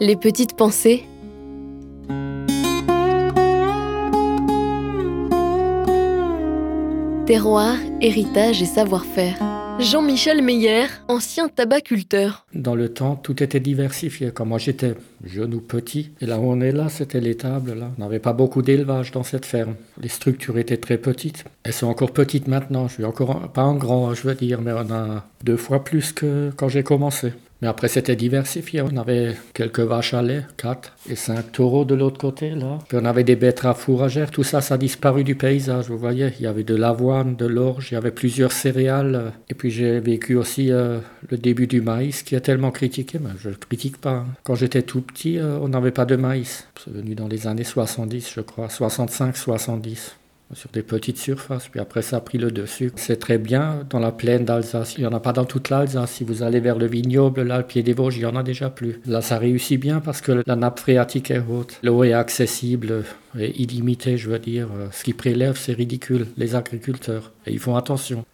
Les petites pensées. Terroir, héritage et savoir-faire. Jean-Michel Meyer, ancien tabaculteur. Dans le temps, tout était diversifié. Quand moi j'étais jeune ou petit, et là où on est là, c'était l'étable. Là. On n'avait pas beaucoup d'élevage dans cette ferme. Les structures étaient très petites. Elles sont encore petites maintenant. Je suis encore pas en grand, je veux dire, mais on a deux fois plus que quand j'ai commencé. Mais après, c'était diversifié. On avait quelques vaches à lait, quatre, et cinq taureaux de l'autre côté, là. Puis on avait des betteraves fourragères. Tout ça, ça a disparu du paysage, vous voyez. Il y avait de l'avoine, de l'orge, il y avait plusieurs céréales. Et puis j'ai vécu aussi euh, le début du maïs, qui est tellement critiqué. Mais je ne critique pas. Hein. Quand j'étais tout petit, euh, on n'avait pas de maïs. C'est venu dans les années 70, je crois. 65, 70 sur des petites surfaces, puis après ça a pris le dessus. C'est très bien dans la plaine d'Alsace. Il n'y en a pas dans toute l'Alsace. Si vous allez vers le vignoble, là, pied des Vosges, il n'y en a déjà plus. Là, ça réussit bien parce que la nappe phréatique est haute. L'eau est accessible et illimitée, je veux dire. Ce qu'ils prélèvent, c'est ridicule, les agriculteurs. Et ils font attention.